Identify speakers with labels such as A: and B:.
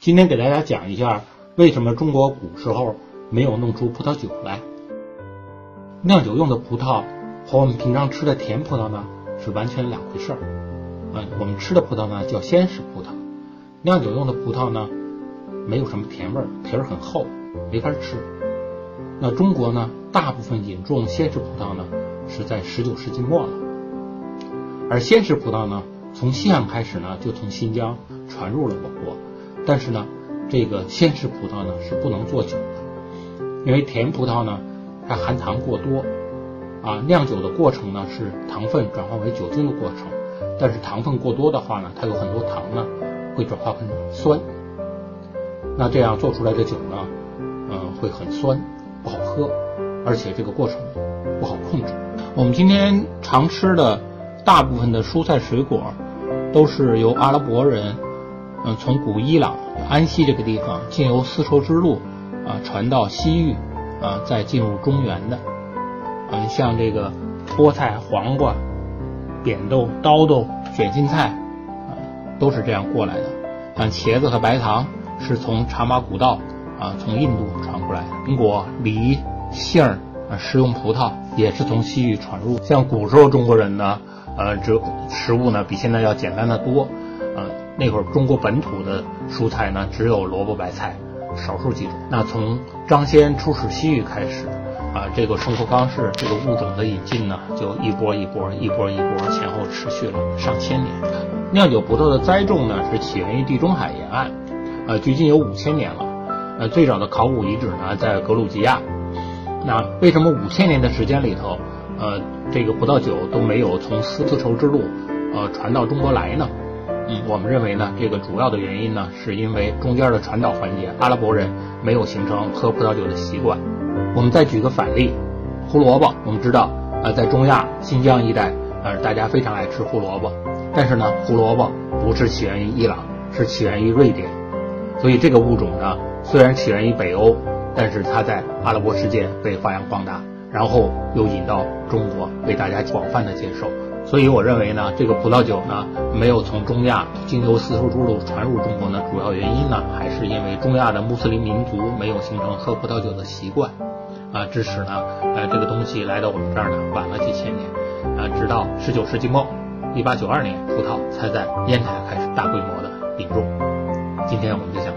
A: 今天给大家讲一下，为什么中国古时候没有弄出葡萄酒来？酿酒用的葡萄和我们平常吃的甜葡萄呢是完全两回事儿。嗯，我们吃的葡萄呢叫鲜食葡萄，酿酒用的葡萄呢没有什么甜味儿，皮儿很厚，没法吃。那中国呢，大部分引种鲜食葡萄呢是在十九世纪末了，而鲜食葡萄呢，从西汉开始呢就从新疆传入了我国。但是呢，这个鲜食葡萄呢是不能做酒的，因为甜葡萄呢它含糖过多，啊，酿酒的过程呢是糖分转化为酒精的过程，但是糖分过多的话呢，它有很多糖呢会转化成酸，那这样做出来的酒呢，嗯，会很酸，不好喝，而且这个过程不好控制。我们今天常吃的大部分的蔬菜水果，都是由阿拉伯人。嗯，从古伊朗安息这个地方，经由丝绸之路啊传到西域啊，再进入中原的。嗯，像这个菠菜、黄瓜、扁豆、刀豆、卷心菜啊，都是这样过来的。像茄子和白糖是从茶马古道啊从印度传过来的。苹果、梨、杏儿啊，食用葡萄也是从西域传入。像古时候中国人呢，呃，这食物呢比现在要简单的多。那会儿中国本土的蔬菜呢，只有萝卜白菜，少数几种。那从张骞出使西域开始，啊，这个生活方式、这个物种的引进呢，就一波一波、一波一波，前后持续了上千年。酿酒葡萄的栽种呢，是起源于地中海沿岸，呃，距今有五千年了。呃，最早的考古遗址呢，在格鲁吉亚。那为什么五千年的时间里头，呃，这个葡萄酒都没有从丝绸之路，呃，传到中国来呢？我们认为呢，这个主要的原因呢，是因为中间的传导环节，阿拉伯人没有形成喝葡萄酒的习惯。我们再举个反例，胡萝卜，我们知道，呃，在中亚新疆一带，呃，大家非常爱吃胡萝卜。但是呢，胡萝卜不是起源于伊朗，是起源于瑞典。所以这个物种呢，虽然起源于北欧，但是它在阿拉伯世界被发扬光大，然后又引到中国，被大家广泛的接受。所以我认为呢，这个葡萄酒呢没有从中亚经由丝绸之路传入中国呢，主要原因呢还是因为中亚的穆斯林民族没有形成喝葡萄酒的习惯，啊，致使呢，呃，这个东西来到我们这儿呢晚了几千年，啊，直到十九世纪末，一八九二年，葡萄才在烟台开始大规模的引入。今天我们就讲，